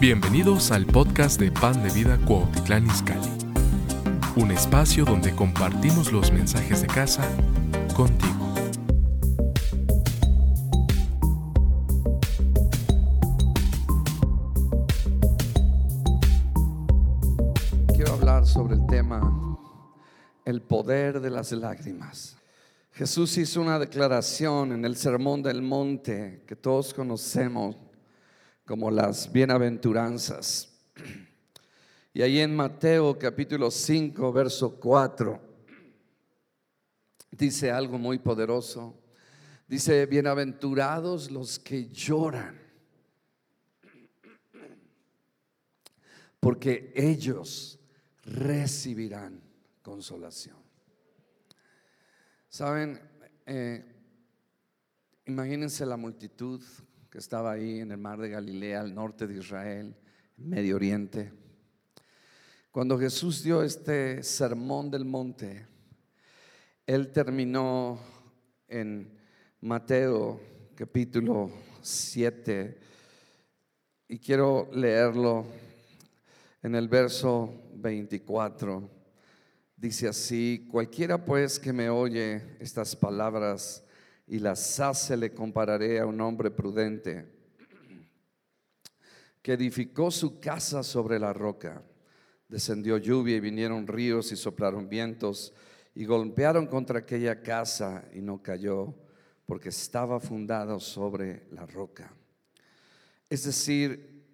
Bienvenidos al podcast de Pan de Vida Cuautitlán Izcalli, un espacio donde compartimos los mensajes de casa contigo. Quiero hablar sobre el tema el poder de las lágrimas. Jesús hizo una declaración en el Sermón del Monte que todos conocemos como las bienaventuranzas. Y ahí en Mateo capítulo 5, verso 4, dice algo muy poderoso. Dice, bienaventurados los que lloran, porque ellos recibirán consolación. Saben, eh, imagínense la multitud estaba ahí en el mar de Galilea, al norte de Israel, Medio Oriente. Cuando Jesús dio este sermón del monte, él terminó en Mateo capítulo 7 y quiero leerlo en el verso 24. Dice así, cualquiera pues que me oye estas palabras, y las hace le compararé a un hombre prudente que edificó su casa sobre la roca. Descendió lluvia y vinieron ríos y soplaron vientos y golpearon contra aquella casa y no cayó porque estaba fundado sobre la roca. Es decir,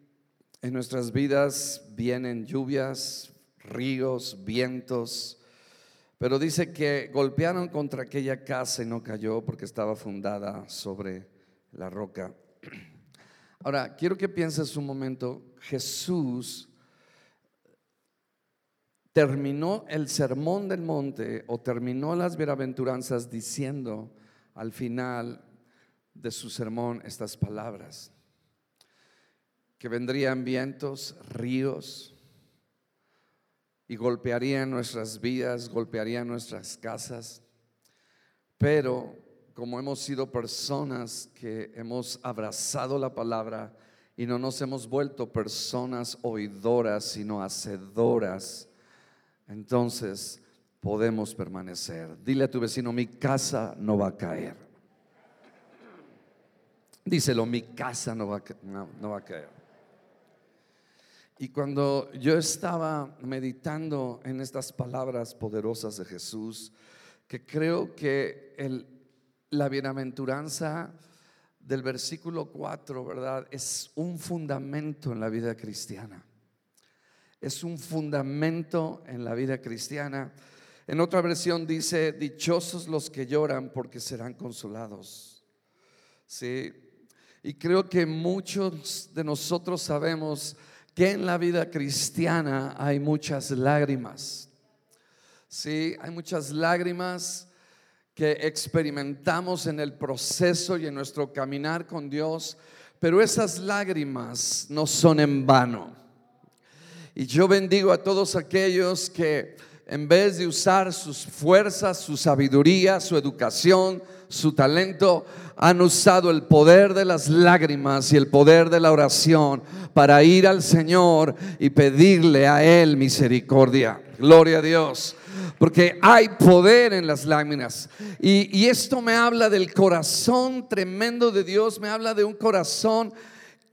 en nuestras vidas vienen lluvias, ríos, vientos, pero dice que golpearon contra aquella casa y no cayó porque estaba fundada sobre la roca. Ahora, quiero que pienses un momento, Jesús terminó el sermón del monte o terminó las bienaventuranzas diciendo al final de su sermón estas palabras, que vendrían vientos, ríos, y golpearían nuestras vidas, golpearían nuestras casas. Pero como hemos sido personas que hemos abrazado la palabra y no nos hemos vuelto personas oidoras, sino hacedoras, entonces podemos permanecer. Dile a tu vecino, mi casa no va a caer. Díselo, mi casa no va no va a caer. Y cuando yo estaba meditando en estas palabras poderosas de Jesús, que creo que la bienaventuranza del versículo 4, ¿verdad? Es un fundamento en la vida cristiana. Es un fundamento en la vida cristiana. En otra versión dice, dichosos los que lloran porque serán consolados. Sí. Y creo que muchos de nosotros sabemos que en la vida cristiana hay muchas lágrimas. Sí, hay muchas lágrimas que experimentamos en el proceso y en nuestro caminar con Dios, pero esas lágrimas no son en vano. Y yo bendigo a todos aquellos que en vez de usar sus fuerzas, su sabiduría, su educación, su talento, han usado el poder de las lágrimas y el poder de la oración para ir al Señor y pedirle a Él misericordia. Gloria a Dios. Porque hay poder en las lágrimas. Y, y esto me habla del corazón tremendo de Dios, me habla de un corazón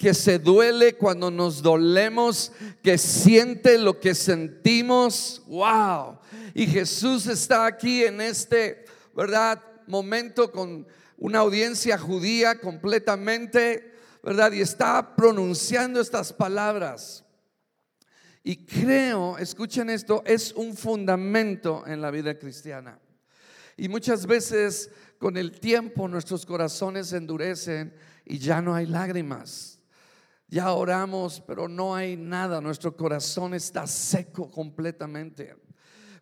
que se duele cuando nos dolemos, que siente lo que sentimos. Wow. Y Jesús está aquí en este, ¿verdad? Momento con una audiencia judía completamente, ¿verdad? Y está pronunciando estas palabras. Y creo, escuchen esto, es un fundamento en la vida cristiana. Y muchas veces con el tiempo nuestros corazones endurecen y ya no hay lágrimas. Ya oramos, pero no hay nada. Nuestro corazón está seco completamente.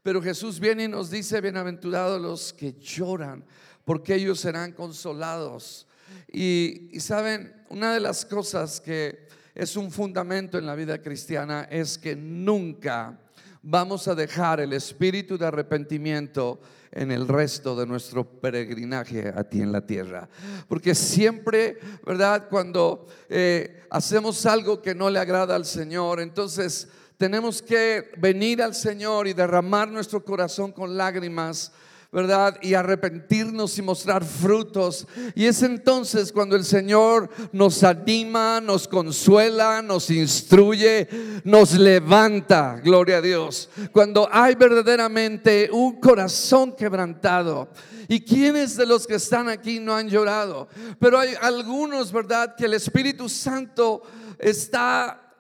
Pero Jesús viene y nos dice, bienaventurados los que lloran, porque ellos serán consolados. Y, saben, una de las cosas que es un fundamento en la vida cristiana es que nunca vamos a dejar el espíritu de arrepentimiento en el resto de nuestro peregrinaje a ti en la tierra. Porque siempre, ¿verdad? Cuando eh, hacemos algo que no le agrada al Señor, entonces tenemos que venir al Señor y derramar nuestro corazón con lágrimas ¿verdad? Y arrepentirnos y mostrar frutos. Y es entonces cuando el Señor nos anima, nos consuela, nos instruye, nos levanta, gloria a Dios. Cuando hay verdaderamente un corazón quebrantado. ¿Y quiénes de los que están aquí no han llorado? Pero hay algunos, ¿verdad? Que el Espíritu Santo está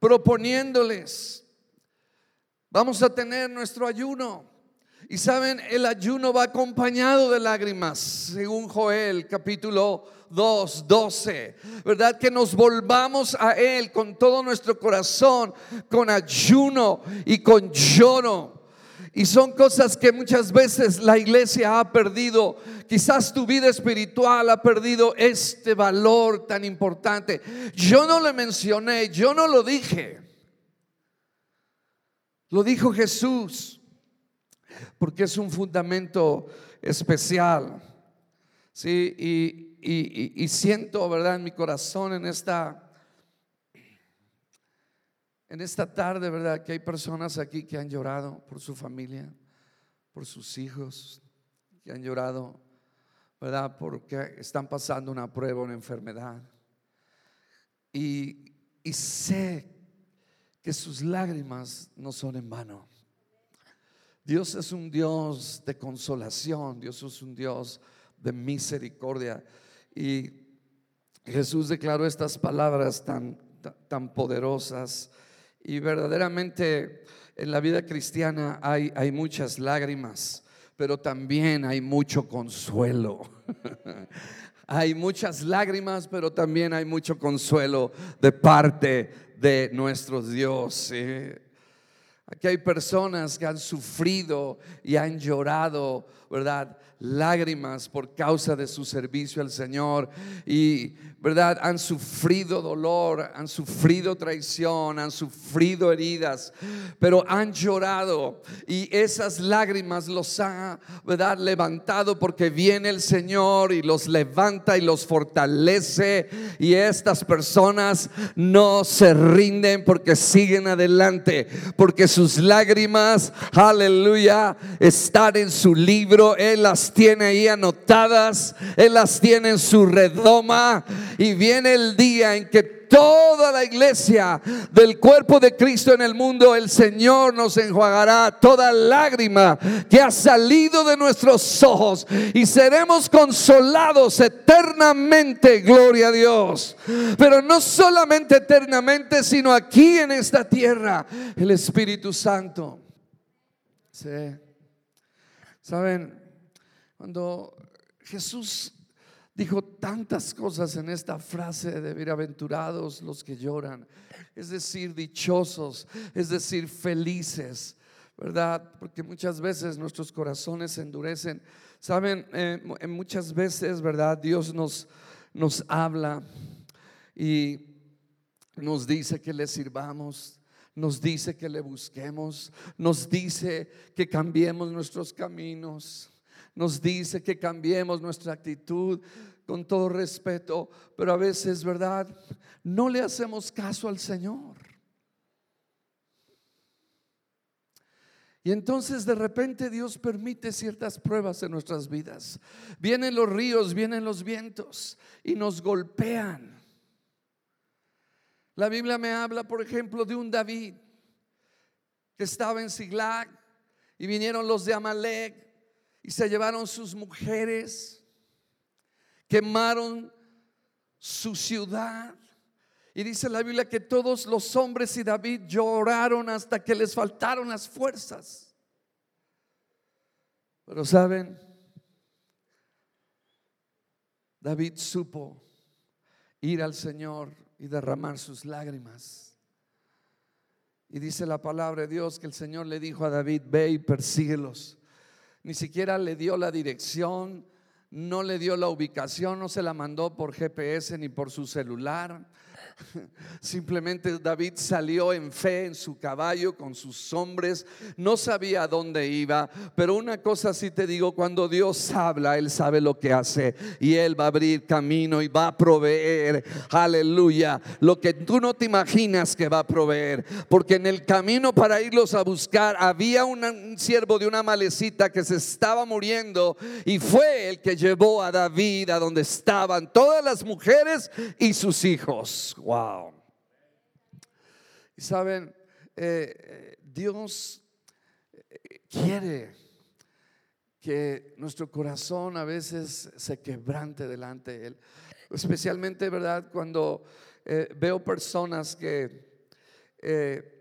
proponiéndoles. Vamos a tener nuestro ayuno. Y saben, el ayuno va acompañado de lágrimas, según Joel capítulo 2, 12. ¿Verdad? Que nos volvamos a Él con todo nuestro corazón, con ayuno y con lloro. Y son cosas que muchas veces la iglesia ha perdido. Quizás tu vida espiritual ha perdido este valor tan importante. Yo no le mencioné, yo no lo dije. Lo dijo Jesús porque es un fundamento especial. Sí, y, siento, ¿verdad?, en mi corazón en esta, en esta tarde, ¿verdad?, que hay personas aquí que han llorado por su familia, por sus hijos, que han llorado, ¿verdad?, porque están pasando una prueba, una enfermedad. Y, y sé que sus lágrimas no son en vano. Dios es un Dios de consolación, Dios es un Dios de misericordia. Y Jesús declaró estas palabras tan, tan poderosas. Y verdaderamente en la vida cristiana hay, hay muchas lágrimas, pero también hay mucho consuelo. hay muchas lágrimas, pero también hay mucho consuelo de parte de nuestro Dios. Aquí hay personas que han sufrido y han llorado, ¿verdad? Lágrimas por causa de su servicio al Señor y, ¿verdad? Han sufrido dolor, han sufrido traición, han sufrido heridas, pero han llorado y esas lágrimas los ha, ¿verdad? Levantado porque viene el Señor y los levanta y los fortalece y estas personas no se rinden porque siguen adelante, porque sus lágrimas, aleluya, están en su libro. Él las tiene ahí anotadas, Él las tiene en su redoma. Y viene el día en que toda la iglesia del cuerpo de Cristo en el mundo, el Señor nos enjuagará toda lágrima que ha salido de nuestros ojos y seremos consolados eternamente, gloria a Dios. Pero no solamente eternamente, sino aquí en esta tierra, el Espíritu Santo. Saben, cuando Jesús dijo tantas cosas en esta frase de bienaventurados los que lloran, es decir, dichosos, es decir, felices, ¿verdad? Porque muchas veces nuestros corazones se endurecen. Saben, eh, muchas veces, ¿verdad? Dios nos, nos habla y nos dice que le sirvamos. Nos dice que le busquemos, nos dice que cambiemos nuestros caminos nos dice que cambiemos nuestra actitud con todo respeto, pero a veces, ¿verdad? No le hacemos caso al Señor. Y entonces de repente Dios permite ciertas pruebas en nuestras vidas. Vienen los ríos, vienen los vientos y nos golpean. La Biblia me habla, por ejemplo, de un David que estaba en Siglag y vinieron los de Amalek y se llevaron sus mujeres, quemaron su ciudad. Y dice la Biblia que todos los hombres y David lloraron hasta que les faltaron las fuerzas. Pero saben, David supo ir al Señor y derramar sus lágrimas. Y dice la palabra de Dios que el Señor le dijo a David, ve y persíguelos ni siquiera le dio la dirección, no le dio la ubicación, no se la mandó por GPS ni por su celular. Simplemente David salió en fe en su caballo con sus hombres, no sabía a dónde iba, pero una cosa sí te digo, cuando Dios habla, Él sabe lo que hace y Él va a abrir camino y va a proveer, aleluya, lo que tú no te imaginas que va a proveer, porque en el camino para irlos a buscar había un siervo de una malecita que se estaba muriendo y fue el que llevó a David a donde estaban todas las mujeres y sus hijos. Wow. Y saben, eh, Dios eh, quiere que nuestro corazón a veces se quebrante delante de Él. Especialmente, ¿verdad? Cuando eh, veo personas que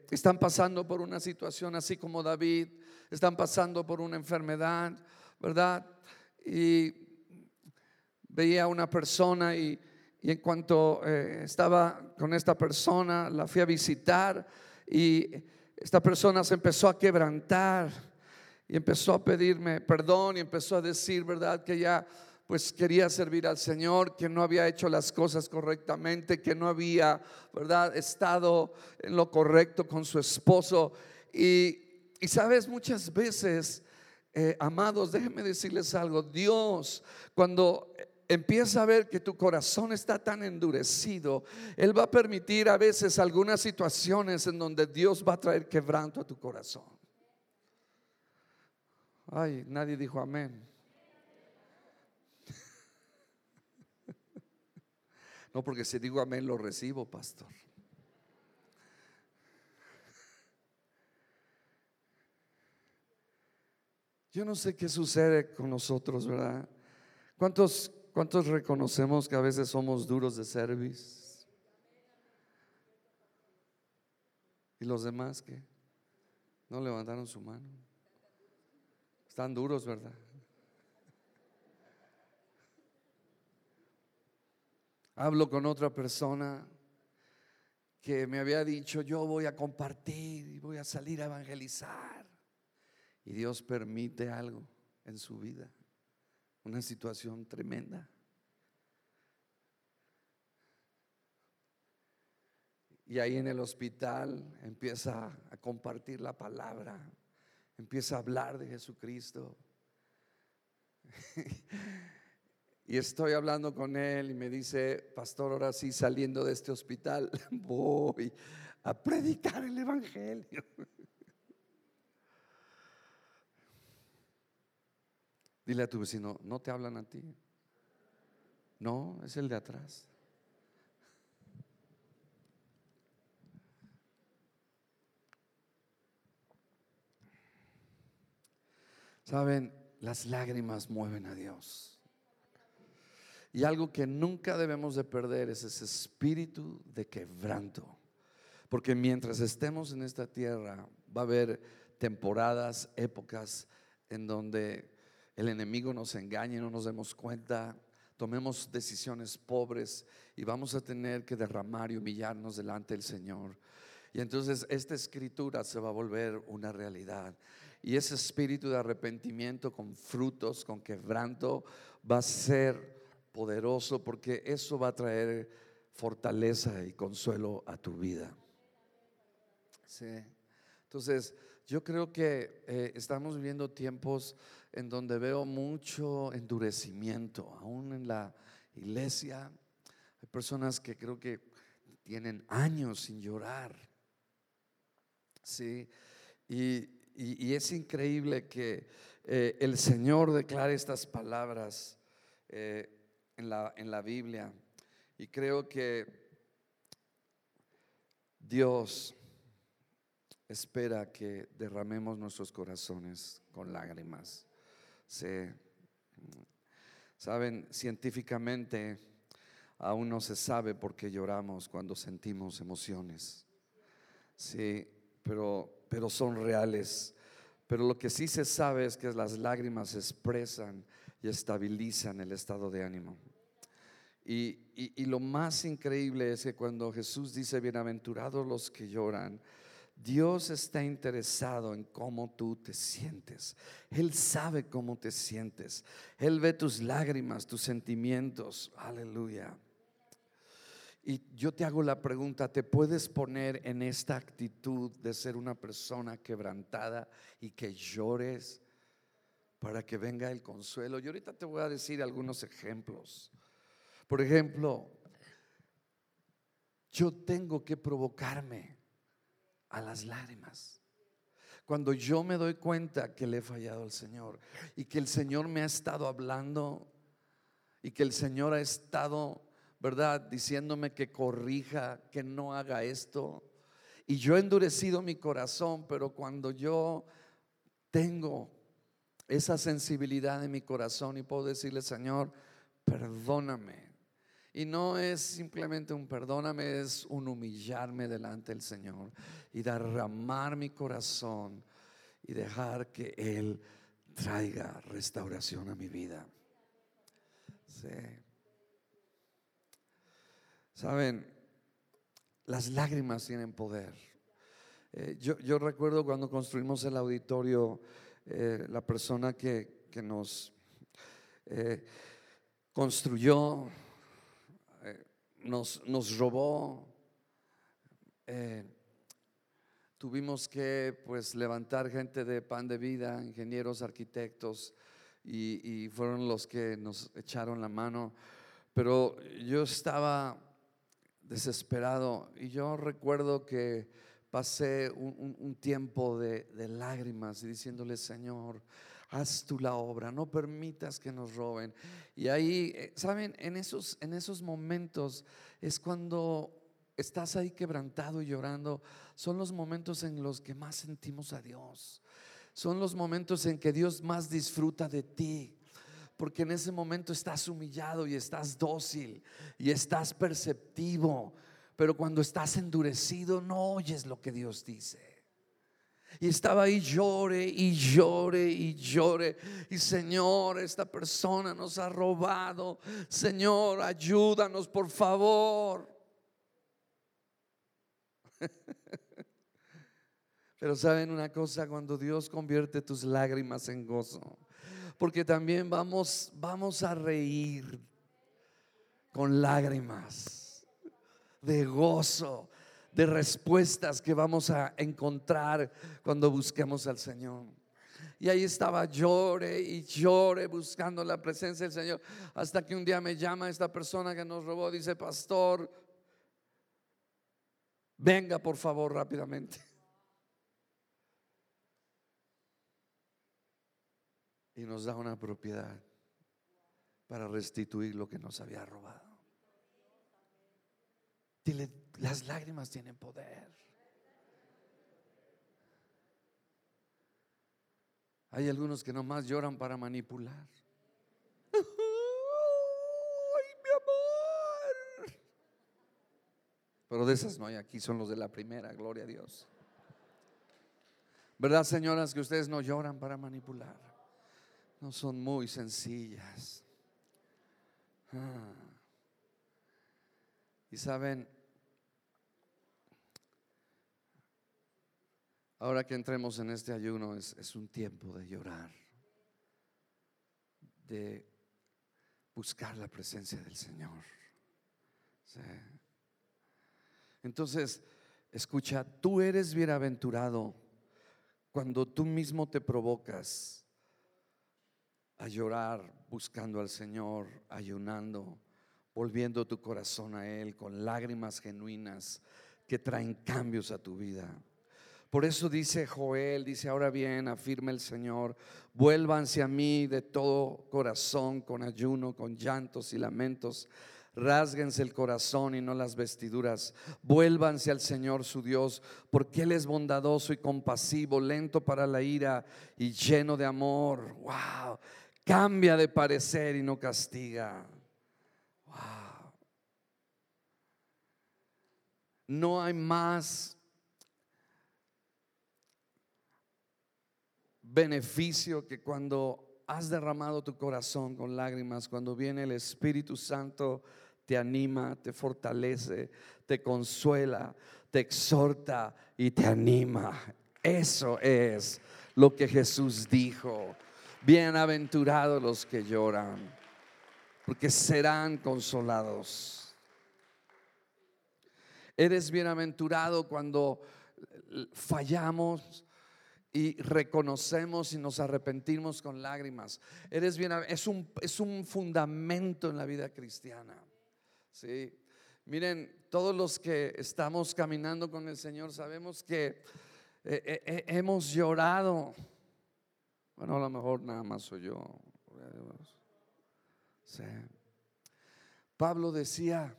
están pasando por una situación así como David, están pasando por una enfermedad, ¿verdad? Y veía a una persona y y en cuanto eh, estaba con esta persona, la fui a visitar y esta persona se empezó a quebrantar y empezó a pedirme perdón y empezó a decir, ¿verdad? Que ya pues quería servir al Señor, que no había hecho las cosas correctamente, que no había, ¿verdad? Estado en lo correcto con su esposo. Y, y sabes, muchas veces, eh, amados, déjenme decirles algo, Dios, cuando empieza a ver que tu corazón está tan endurecido, Él va a permitir a veces algunas situaciones en donde Dios va a traer quebranto a tu corazón. Ay, nadie dijo amén. No, porque si digo amén lo recibo, pastor. Yo no sé qué sucede con nosotros, ¿verdad? ¿Cuántos ¿Cuántos reconocemos que a veces somos duros de servicio? ¿Y los demás que no levantaron su mano? Están duros, ¿verdad? Hablo con otra persona que me había dicho, yo voy a compartir y voy a salir a evangelizar. Y Dios permite algo en su vida una situación tremenda. Y ahí en el hospital empieza a compartir la palabra, empieza a hablar de Jesucristo. y estoy hablando con él y me dice, pastor, ahora sí saliendo de este hospital, voy a predicar el Evangelio. Dile a tu vecino, no te hablan a ti. No, es el de atrás. Saben, las lágrimas mueven a Dios. Y algo que nunca debemos de perder es ese espíritu de quebranto. Porque mientras estemos en esta tierra va a haber temporadas, épocas en donde el enemigo nos engañe, no nos demos cuenta, tomemos decisiones pobres y vamos a tener que derramar y humillarnos delante del Señor. Y entonces esta escritura se va a volver una realidad. Y ese espíritu de arrepentimiento con frutos, con quebranto, va a ser poderoso porque eso va a traer fortaleza y consuelo a tu vida. Sí. Entonces, yo creo que eh, estamos viviendo tiempos en donde veo mucho endurecimiento, aún en la iglesia. Hay personas que creo que tienen años sin llorar. Sí, y, es increíble que eh, el Señor declare estas palabras eh, en, la, en la Biblia. Y creo que Dios espera que derramemos nuestros corazones con lágrimas. Saben, científicamente aún no se sabe por qué lloramos cuando sentimos emociones. Sí, pero, pero son reales. Pero lo que sí se sabe es que las lágrimas expresan y estabilizan el estado de ánimo. Y, y lo más increíble es que cuando Jesús dice, bienaventurados los que lloran, Dios está interesado en cómo tú te sientes. Él sabe cómo te sientes. Él ve tus lágrimas, tus sentimientos. Aleluya. Y yo te hago la pregunta, ¿te puedes poner en esta actitud de ser una persona quebrantada y que llores para que venga el consuelo? Y ahorita te voy a decir algunos ejemplos. Por ejemplo, yo tengo que provocarme a las lágrimas. Cuando yo me doy cuenta que le he fallado al Señor y que el Señor me ha estado hablando y que el Señor ha estado ¿verdad? Diciéndome que corrija, que no haga esto. Y yo he endurecido mi corazón, pero cuando yo tengo esa sensibilidad en mi corazón y puedo decirle, Señor, perdóname. Y no es simplemente un perdóname, es un humillarme delante del Señor y derramar mi corazón y dejar que Él traiga restauración a mi vida. Sí. Saben, las lágrimas tienen poder. Eh, yo, recuerdo cuando construimos el auditorio, eh, la persona que, nos eh, construyó, nos, nos, robó. tuvimos que pues levantar gente de pan de vida, ingenieros, arquitectos, y fueron los que nos echaron la mano. Pero yo estaba desesperado. Y yo recuerdo que pasé un, tiempo de, lágrimas y diciéndole, Señor, haz tú la obra, no permitas que nos roben. Y ahí, eh, ¿saben? En esos, en esos momentos es cuando estás ahí quebrantado y llorando, son los momentos en los que más sentimos a Dios. Son los momentos en que Dios más disfruta de ti porque en ese momento estás humillado y estás dócil y estás perceptivo, pero cuando estás endurecido no oyes lo que Dios dice. Y estaba ahí llore y llore y llore. Y Señor, esta persona nos ha robado. Señor, ayúdanos por favor. Pero saben una cosa, cuando Dios convierte tus lágrimas en gozo, porque también vamos, vamos a reír con lágrimas de gozo, de respuestas que vamos a encontrar cuando busquemos al Señor. Y ahí estaba llore y llore buscando la presencia del Señor. Hasta que un día me llama esta persona que nos robó, dice, pastor, venga por favor rápidamente. y nos da una propiedad para restituir lo que nos había robado. Dile, las lágrimas tienen poder. Hay algunos que nomás lloran para manipular. Ay, mi amor. Pero de esas no hay aquí, son los de la primera, gloria a Dios. ¿Verdad, señoras, que ustedes no lloran para manipular? no son muy sencillas. Ah. Y saben, ahora que entremos en este ayuno es, un tiempo de llorar, de buscar la presencia del Señor. Entonces, escucha, tú eres bienaventurado cuando tú mismo te provocas a llorar buscando al Señor, ayunando, volviendo tu corazón a Él con lágrimas genuinas que traen cambios a tu vida. Por eso dice Joel, dice, ahora bien, afirma el Señor, vuélvanse a mí de todo corazón, con ayuno, con llantos y lamentos. Rásguense el corazón y no las vestiduras. Vuélvanse al Señor su Dios, porque Él es bondadoso y compasivo, lento para la ira y lleno de amor. Wow cambia de parecer y no castiga. No hay más beneficio que cuando has derramado tu corazón con lágrimas, cuando viene el Espíritu Santo, te anima, te fortalece, te consuela, te exhorta y te anima. Eso es lo que Jesús dijo. Bienaventurados los que lloran, porque serán consolados. Eres bienaventurado cuando fallamos y reconocemos y nos arrepentimos con lágrimas. Eres bien, es un, es un fundamento en la vida cristiana. ¿sí? Miren, todos los que estamos caminando con el Señor sabemos que eh, eh, eh, hemos llorado. Bueno, a lo mejor nada más soy yo. Pablo decía,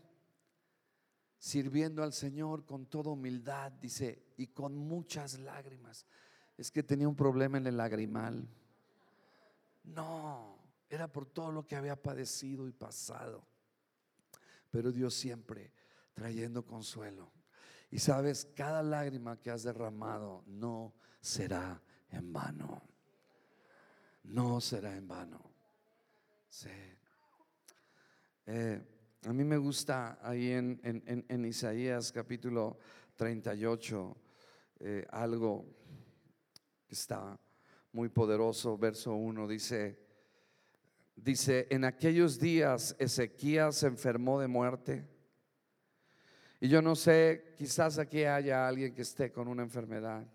sirviendo al Señor con toda humildad, dice, y con muchas lágrimas. Es que tenía un problema en el lagrimal. No, era por todo lo que había padecido y pasado. Pero Dios siempre trayendo consuelo. Y sabes, cada lágrima que has derramado no será en vano. No será en vano. Sí. Eh, a mí me gusta ahí en, Isaías capítulo 38 eh, algo que está muy poderoso. Verso 1 dice, dice, en aquellos días Ezequías se enfermó de muerte. Y yo no sé, quizás aquí haya alguien que esté con una enfermedad,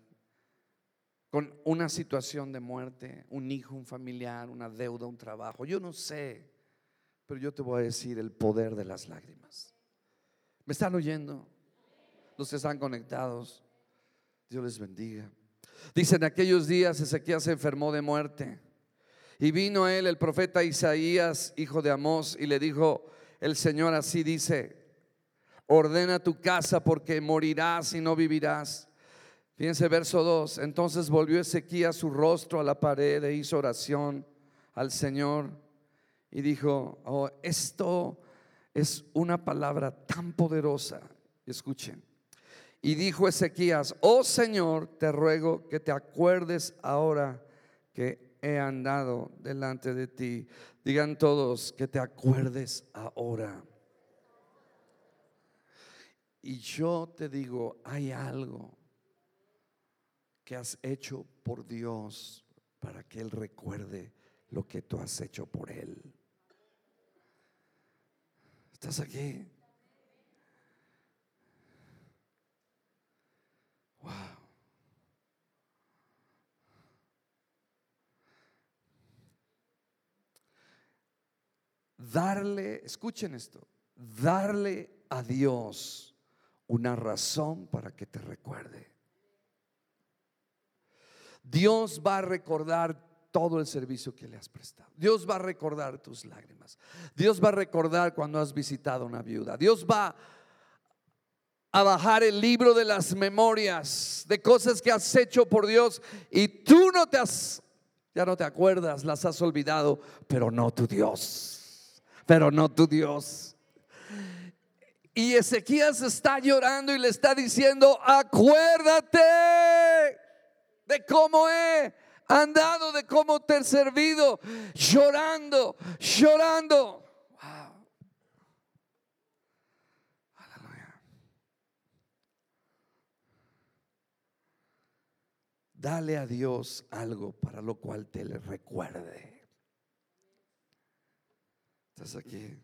con una situación de muerte, un hijo, un familiar, una deuda, un trabajo. Yo no sé. Pero yo te voy a decir el poder de las lágrimas. ¿Me están oyendo? Los que están conectados. Dios les bendiga. Dice, en aquellos días Ezequiel se enfermó de muerte. Y vino a él el profeta Isaías, hijo de Amós, y le dijo, el Señor así dice, ordena tu casa porque morirás y no vivirás. Fíjense verso 2. Entonces volvió Ezequiel su rostro a la pared e hizo oración al Señor y dijo, oh, esto es una palabra tan poderosa. Escuchen. Y dijo Ezequías, oh Señor, te ruego que te acuerdes ahora que he andado delante de ti. Digan todos que te acuerdes ahora. Y yo te digo, hay algo que has hecho por Dios para que Él recuerde lo que tú has hecho por Él. ¿Estás aquí? Wow. Darle, escuchen esto, darle a Dios una razón para que te recuerde. Dios va a recordar todo el servicio que le has prestado. Dios va a recordar tus lágrimas. Dios va a recordar cuando has visitado una viuda. Dios va a bajar el libro de las memorias de cosas que has hecho por Dios y tú no te has, ya no te acuerdas, las has olvidado, pero no tu Dios, pero no tu Dios. Y Ezequías está llorando y le está diciendo, acuérdate de cómo he andado, de cómo te he servido, llorando, llorando. Wow. Aleluya. Dale a Dios algo para lo cual te le recuerde. ¿Estás aquí?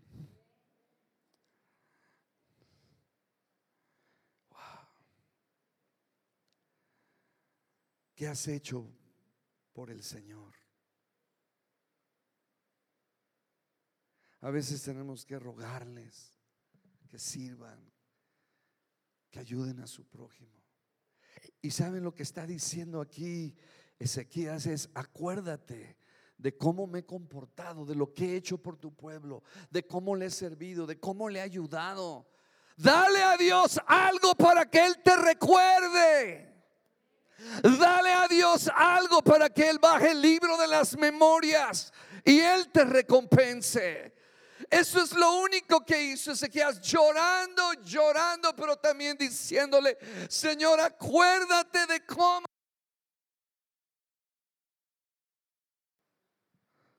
¿Qué has hecho por el Señor. A veces tenemos que rogarles que sirvan, que ayuden a su prójimo. Y saben lo que está diciendo aquí Ezequías es, acuérdate de cómo me he comportado, de lo que he hecho por tu pueblo, de cómo le he servido, de cómo le he ayudado. Dale a Dios algo para que Él te recuerde. Dale a Dios algo para que Él baje el libro de las memorias y Él te recompense. Eso es lo único que hizo Ezequiel, llorando, llorando, pero también diciéndole, Señor, acuérdate de cómo.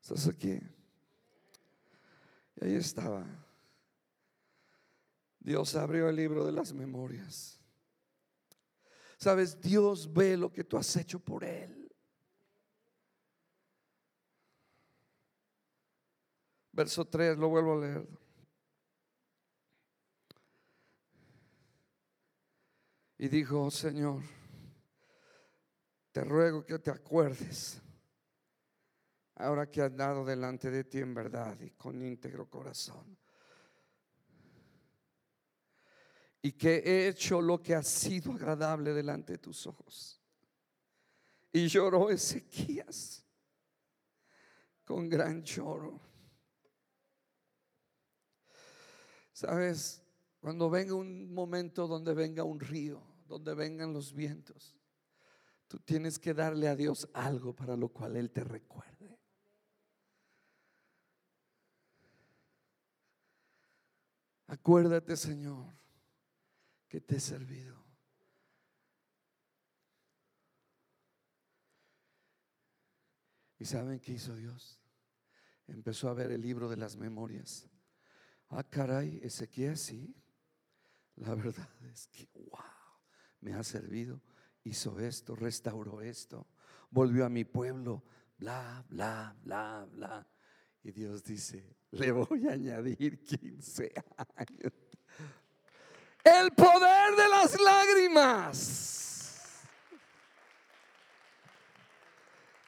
¿Estás aquí? Y ahí estaba. Dios abrió el libro de las memorias. Sabes, Dios ve lo que tú has hecho por Él. Verso 3, lo vuelvo a leer. y dijo, Señor, te ruego que te acuerdes, ahora que has dado delante de ti en verdad y con íntegro corazón, y que he hecho lo que ha sido agradable delante de tus ojos. Y lloró Ezequías con gran lloro. Sabes, cuando venga un momento donde venga un río, donde vengan los vientos, tú tienes que darle a Dios algo para lo cual Él te recuerde. Acuérdate, Señor, que te he servido. ¿Y saben qué hizo Dios? Empezó a ver el libro de las memorias. Ah, caray, Ezequiel sí. La verdad es que, wow, me ha servido, hizo esto, restauró esto, volvió a mi pueblo, bla, bla, bla, bla. Y Dios dice, le voy a añadir 15 años. El poder de las lágrimas.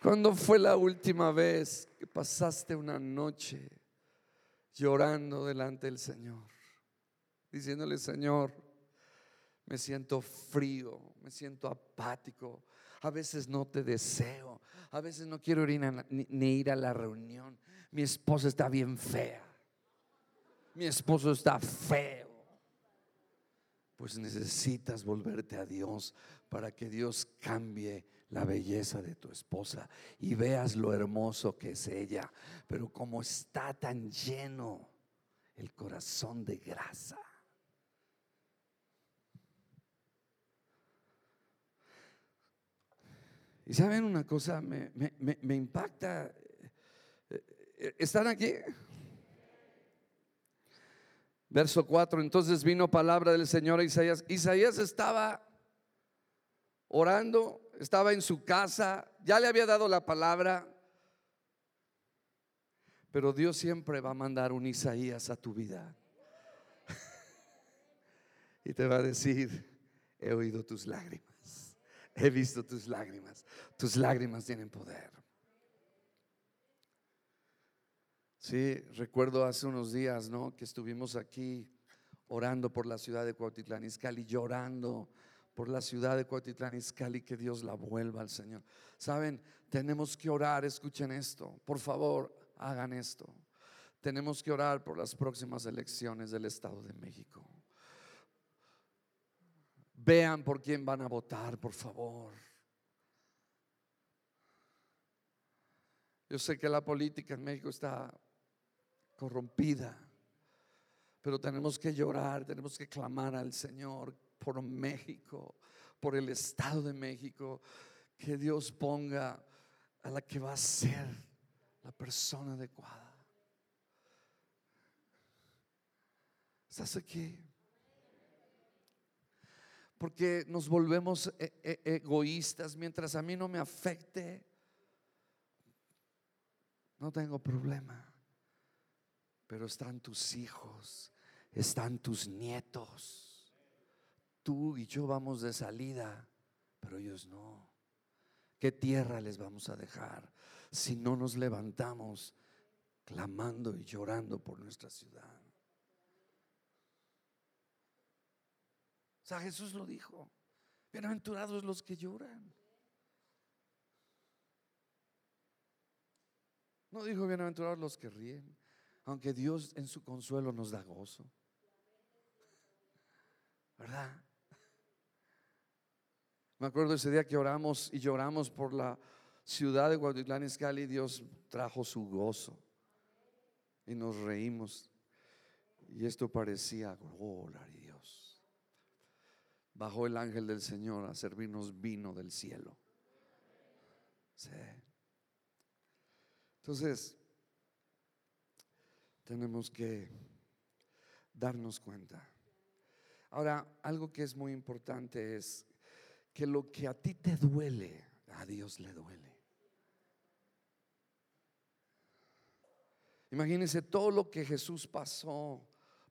¿Cuándo fue la última vez que pasaste una noche llorando delante del Señor? Diciéndole, Señor, me siento frío, me siento apático. A veces no te deseo. A veces no quiero ir ni, ni ir a la reunión. Mi esposa está bien fea. Mi esposo está feo pues necesitas volverte a Dios para que Dios cambie la belleza de tu esposa y veas lo hermoso que es ella. Pero como está tan lleno el corazón de grasa. Y saben una cosa, me, me impacta. Eh, eh, ¿Están aquí? Verso 4, entonces vino palabra del Señor a Isaías. Isaías estaba orando, estaba en su casa, ya le había dado la palabra, pero Dios siempre va a mandar un Isaías a tu vida. y te va a decir, he oído tus lágrimas, he visto tus lágrimas, tus lágrimas tienen poder. Sí, recuerdo hace unos días, ¿no? Que estuvimos aquí orando por la ciudad de Cuautitlán Izcalli, llorando por la ciudad de Cuautitlán Izcalli, que Dios la vuelva al Señor. Saben, tenemos que orar, escuchen esto, por favor, hagan esto. Tenemos que orar por las próximas elecciones del Estado de México. Vean por quién van a votar, por favor. Yo sé que la política en México está corrompida. Pero tenemos que llorar, tenemos que clamar al Señor por México, por el Estado de México, que Dios ponga a la que va a ser la persona adecuada. ¿Estás aquí? Porque nos volvemos e, e, egoístas mientras a mí no me afecte. No tengo problema pero están tus hijos, están tus nietos. Tú y yo vamos de salida, pero ellos no. ¿Qué tierra les vamos a dejar si no nos levantamos clamando y llorando por nuestra ciudad? O sea, Jesús lo dijo. Bienaventurados los que lloran. No dijo bienaventurados los que ríen. Aunque Dios en su consuelo nos da gozo. ¿Verdad? Me acuerdo ese día que oramos y lloramos por la ciudad de Guadalajara, Izcalli, Dios trajo su gozo y nos reímos. Y esto parecía gloria a Dios. Bajó el ángel del Señor a servirnos vino del cielo. Sí. Entonces, tenemos que darnos cuenta. Ahora, algo que es muy importante es que lo que a ti te duele, a Dios le duele. Imagínense todo lo que Jesús pasó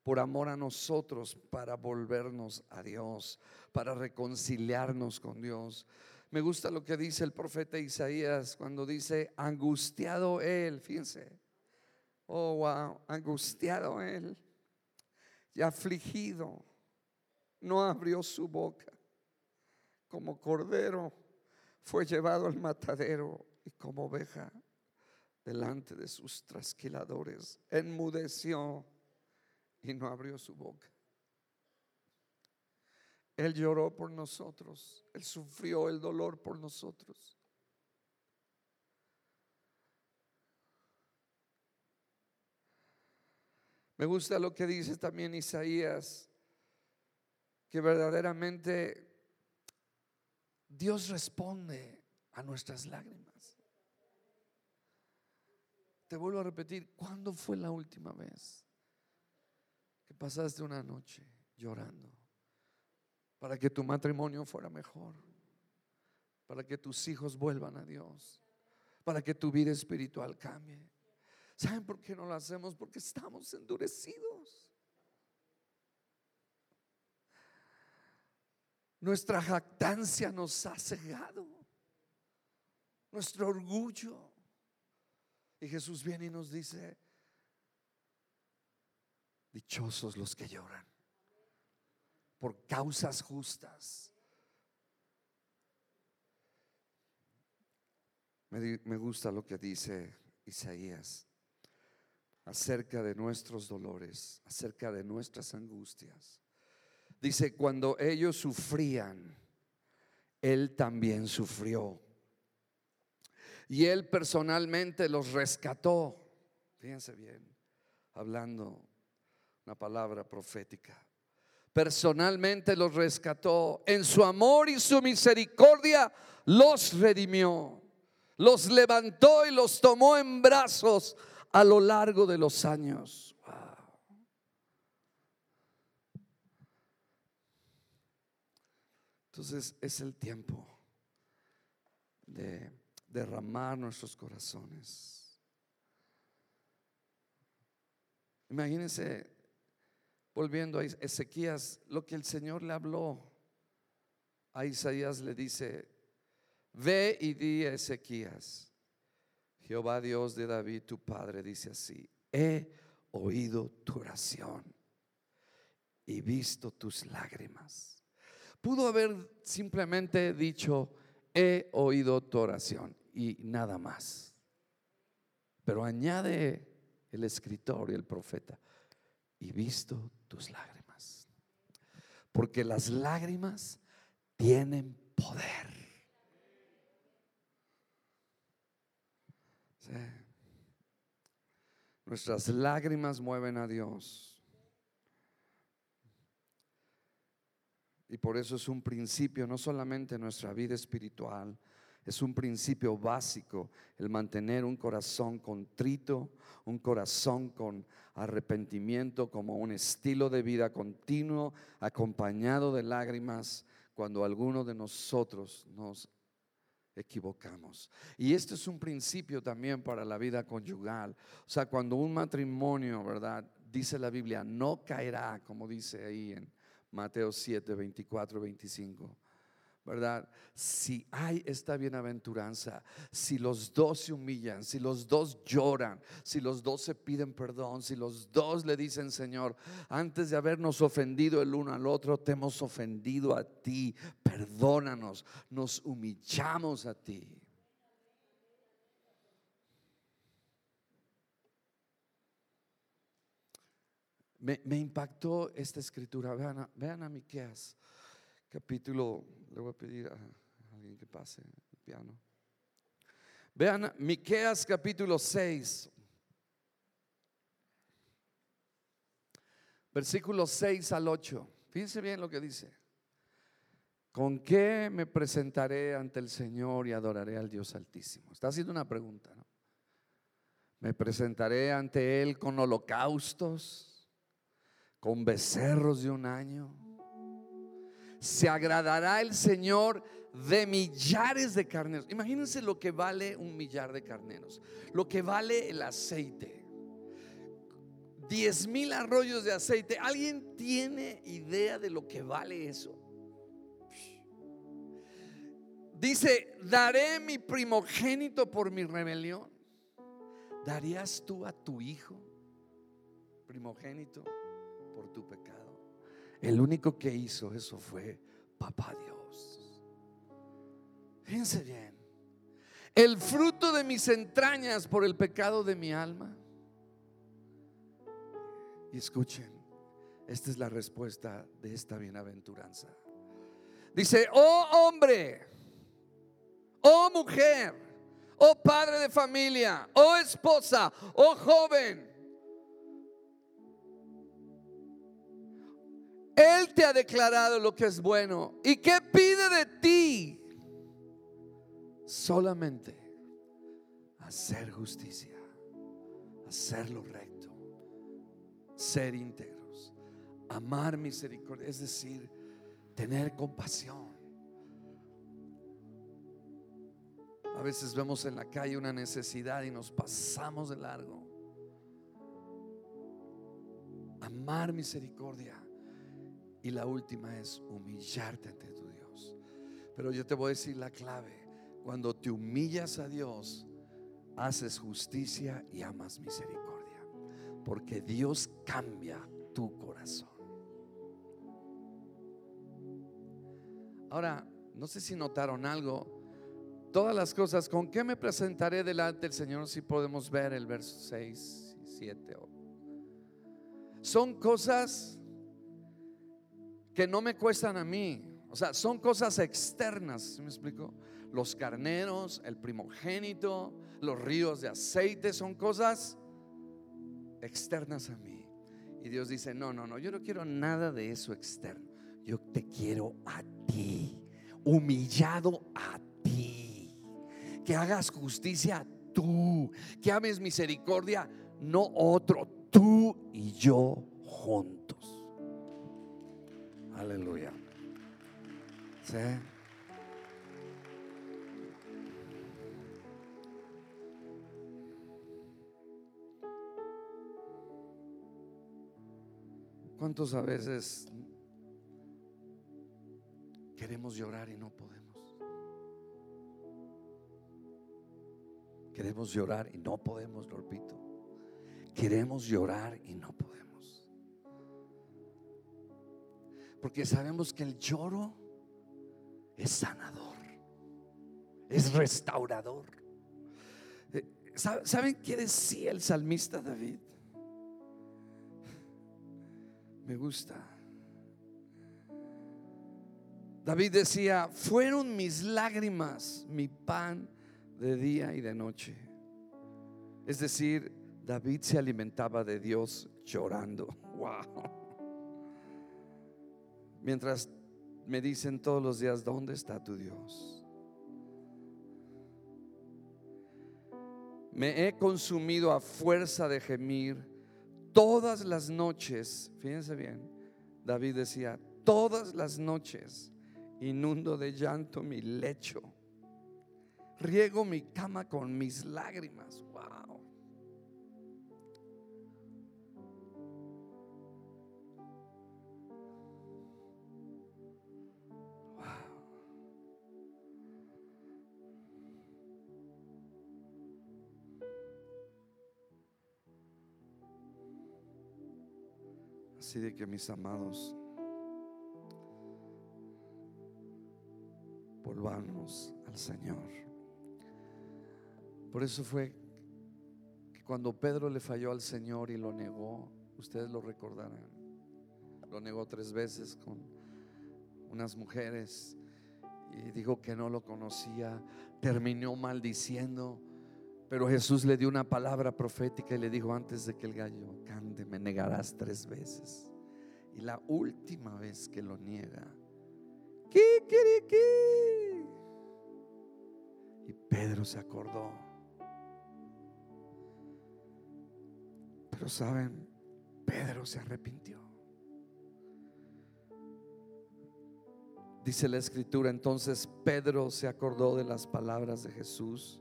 por amor a nosotros, para volvernos a Dios, para reconciliarnos con Dios. Me gusta lo que dice el profeta Isaías cuando dice, angustiado él, fíjense, oh, wow, angustiado él y afligido, no abrió su boca, como cordero fue llevado al matadero y como oveja delante de sus trasquiladores, enmudeció y no abrió su boca. Él lloró por nosotros, Él sufrió el dolor por nosotros. Me gusta lo que dice también Isaías, que verdaderamente Dios responde a nuestras lágrimas. Te vuelvo a repetir, ¿cuándo fue la última vez que pasaste una noche llorando para que tu matrimonio fuera mejor, para que tus hijos vuelvan a Dios, para que tu vida espiritual cambie? ¿Saben por qué no lo hacemos? Porque estamos endurecidos. Nuestra jactancia nos ha cegado. Nuestro orgullo. Y Jesús viene y nos dice, dichosos los que lloran por causas justas. Me, me gusta lo que dice Isaías acerca de nuestros dolores, acerca de nuestras angustias. Dice, cuando ellos sufrían, Él también sufrió. Y Él personalmente los rescató. Fíjense bien, hablando una palabra profética. Personalmente los rescató. En su amor y su misericordia los redimió. Los levantó y los tomó en brazos a lo largo de los años. Entonces es el tiempo de derramar nuestros corazones. Imagínense, volviendo a Ezequías, lo que el Señor le habló a Isaías le dice, ve y di a Ezequías, Jehová Dios de David, tu padre, dice así, he oído tu oración y visto tus lágrimas Pudo haber simplemente dicho, he oído tu oración y nada más. Pero añade el escritor y el profeta, y visto tus lágrimas. Porque las lágrimas tienen poder. Nuestras lágrimas mueven a Dios. Y por eso es un principio, no solamente en nuestra vida espiritual, es un principio básico el mantener un corazón contrito, un corazón con arrepentimiento como un estilo de vida continuo, acompañado de lágrimas cuando alguno de nosotros nos equivocamos. Y este es un principio también para la vida conyugal. O sea, cuando un matrimonio, ¿verdad? Dice la Biblia, no caerá, como dice ahí en Mateo 7, 24, 25. ¿Verdad? Si hay esta bienaventuranza, si los dos se humillan, si los dos lloran, si los dos se piden perdón, si los dos le dicen, Señor, antes de habernos ofendido el uno al otro, te hemos ofendido a ti, perdónanos, nos humillamos a ti. Me, impactó esta escritura. Vean a, vean a Miqueas, capítulo. Le voy a pedir a, alguien que pase el piano. Vean Miqueas, capítulo 6. Versículos 6 al 8. Fíjense bien lo que dice. ¿Con qué me presentaré ante el Señor y adoraré al Dios Altísimo? Está haciendo una pregunta, ¿no? Me presentaré ante Él con holocaustos con becerros de un año. Se agradará el Señor de millares de carneros. Imagínense lo que vale un millar de carneros, lo que vale el aceite. 10 mil arroyos de aceite. ¿Alguien tiene idea de lo que vale eso? Dice, daré mi primogénito por mi rebelión. ¿Darías tú a tu hijo primogénito por tu pecado? El único que hizo eso fue papá Dios. Fíjense bien. El fruto de mis entrañas por el pecado de mi alma. Y escuchen, esta es la respuesta de esta bienaventuranza. Dice, oh hombre, oh mujer, oh padre de familia, oh esposa, oh joven. Él te ha declarado lo que es bueno. ¿Y qué pide de ti? Solamente hacer justicia, hacer lo recto, ser íntegros, amar misericordia, es decir, tener compasión. A veces vemos en la calle una necesidad y nos pasamos de largo. Amar misericordia. Y la última es humillarte ante tu Dios. Pero yo te voy a decir la clave. Cuando te humillas a Dios, haces justicia y amas misericordia. Porque Dios cambia tu corazón. Ahora, no sé si notaron algo todas las cosas, ¿con qué me presentaré delante del Señor? Si podemos ver el verso 6 y 7. Son cosas que no me cuestan a mí. O sea, son cosas externas, me explico? Los carneros, el primogénito, los ríos de aceite, son cosas externas a mí. Y Dios dice, no, no, no, yo no quiero nada de eso externo. Yo te quiero a ti, humillado a ti que hagas justicia tú, que ames misericordia, no otro, tú y yo juntos. Aleluya. ¿Cuántos a veces queremos llorar y no podemos? Queremos llorar y no podemos, lo repito. Queremos llorar y no podemos. Porque sabemos que el lloro es sanador, es restaurador. Eh, ¿Saben qué decía el salmista David? Me gusta. David decía, fueron mis lágrimas mi pan de día y de noche. Es decir, David se alimentaba de Dios llorando. Wow. Mientras me dicen todos los días, ¿dónde está tu Dios? Me he consumido a fuerza de gemir todas las noches. Fíjense bien, David decía, todas las noches inundo de llanto mi lecho riego mi cama con mis lágrimas. Wow. Así de que mis amados, volvamos al Señor. Por eso fue que cuando Pedro le falló al Señor y lo negó, ustedes lo recordarán, lo negó tres veces con unas mujeres y dijo que no lo conocía, terminó maldiciendo. Pero Jesús le dio una palabra profética y le dijo antes de que el gallo cante, me negarás tres veces. Y la última vez que lo niega, Y Pedro se acordó Pero saben, Pedro se arrepintió. Dice la escritura, entonces Pedro se acordó de las palabras de Jesús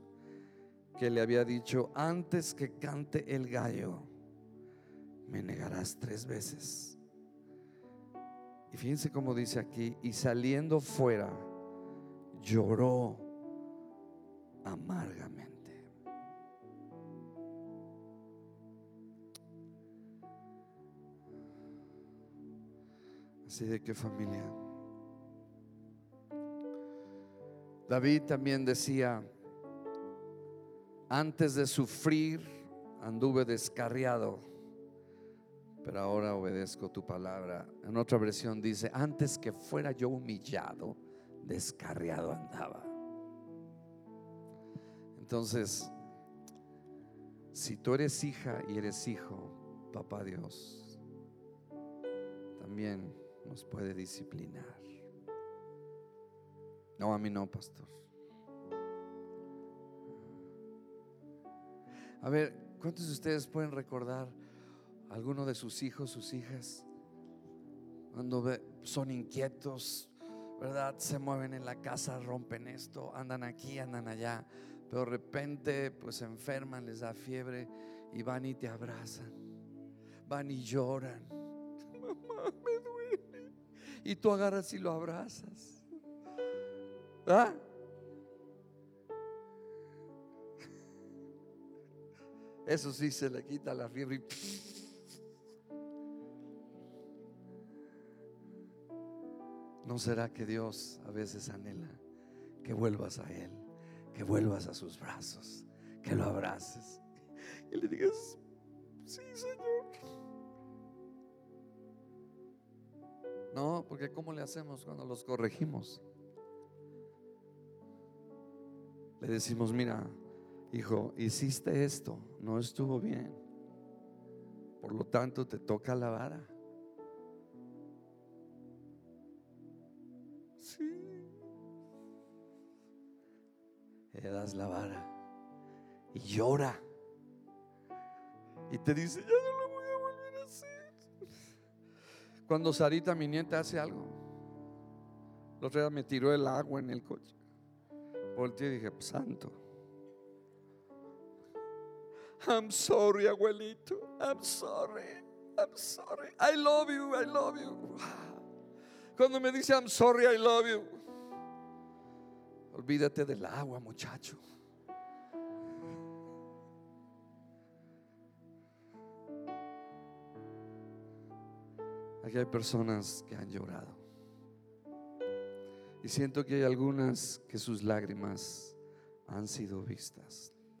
que le había dicho, antes que cante el gallo, me negarás tres veces. Y fíjense cómo dice aquí, y saliendo fuera, lloró amargamente. Así de que familia. David también decía, antes de sufrir anduve descarriado, pero ahora obedezco tu palabra. En otra versión dice, antes que fuera yo humillado, descarriado andaba. Entonces, si tú eres hija y eres hijo, papá Dios, también nos puede disciplinar. No, a mí no, pastor. A ver, ¿cuántos de ustedes pueden recordar alguno de sus hijos, sus hijas, cuando son inquietos, ¿verdad? Se mueven en la casa, rompen esto, andan aquí, andan allá, pero de repente pues se enferman, les da fiebre y van y te abrazan, van y lloran. Mamá, me duele. Y tú agarras y lo abrazas. ¿Ah? Eso sí se le quita la fiebre. ¿No será que Dios a veces anhela que vuelvas a Él, que vuelvas a sus brazos, que lo abraces y le digas, sí Señor? No, porque ¿cómo le hacemos cuando los corregimos? le decimos, mira, hijo, hiciste esto, no estuvo bien. Por lo tanto, te toca la vara. Sí. Le das la vara y llora. Y te dice, ya no lo voy a volver a hacer. Cuando Sarita, mi nieta, hace algo. La otra me tiró el agua en el coche. Volteé y dije, santo. I'm sorry, abuelito. I'm sorry. I'm sorry. I love you. I love you. Cuando me dice I'm sorry, I love you. Olvídate del agua, muchacho. Aquí hay personas que han llorado. Y siento que hay algunas que sus lágrimas han sido vistas.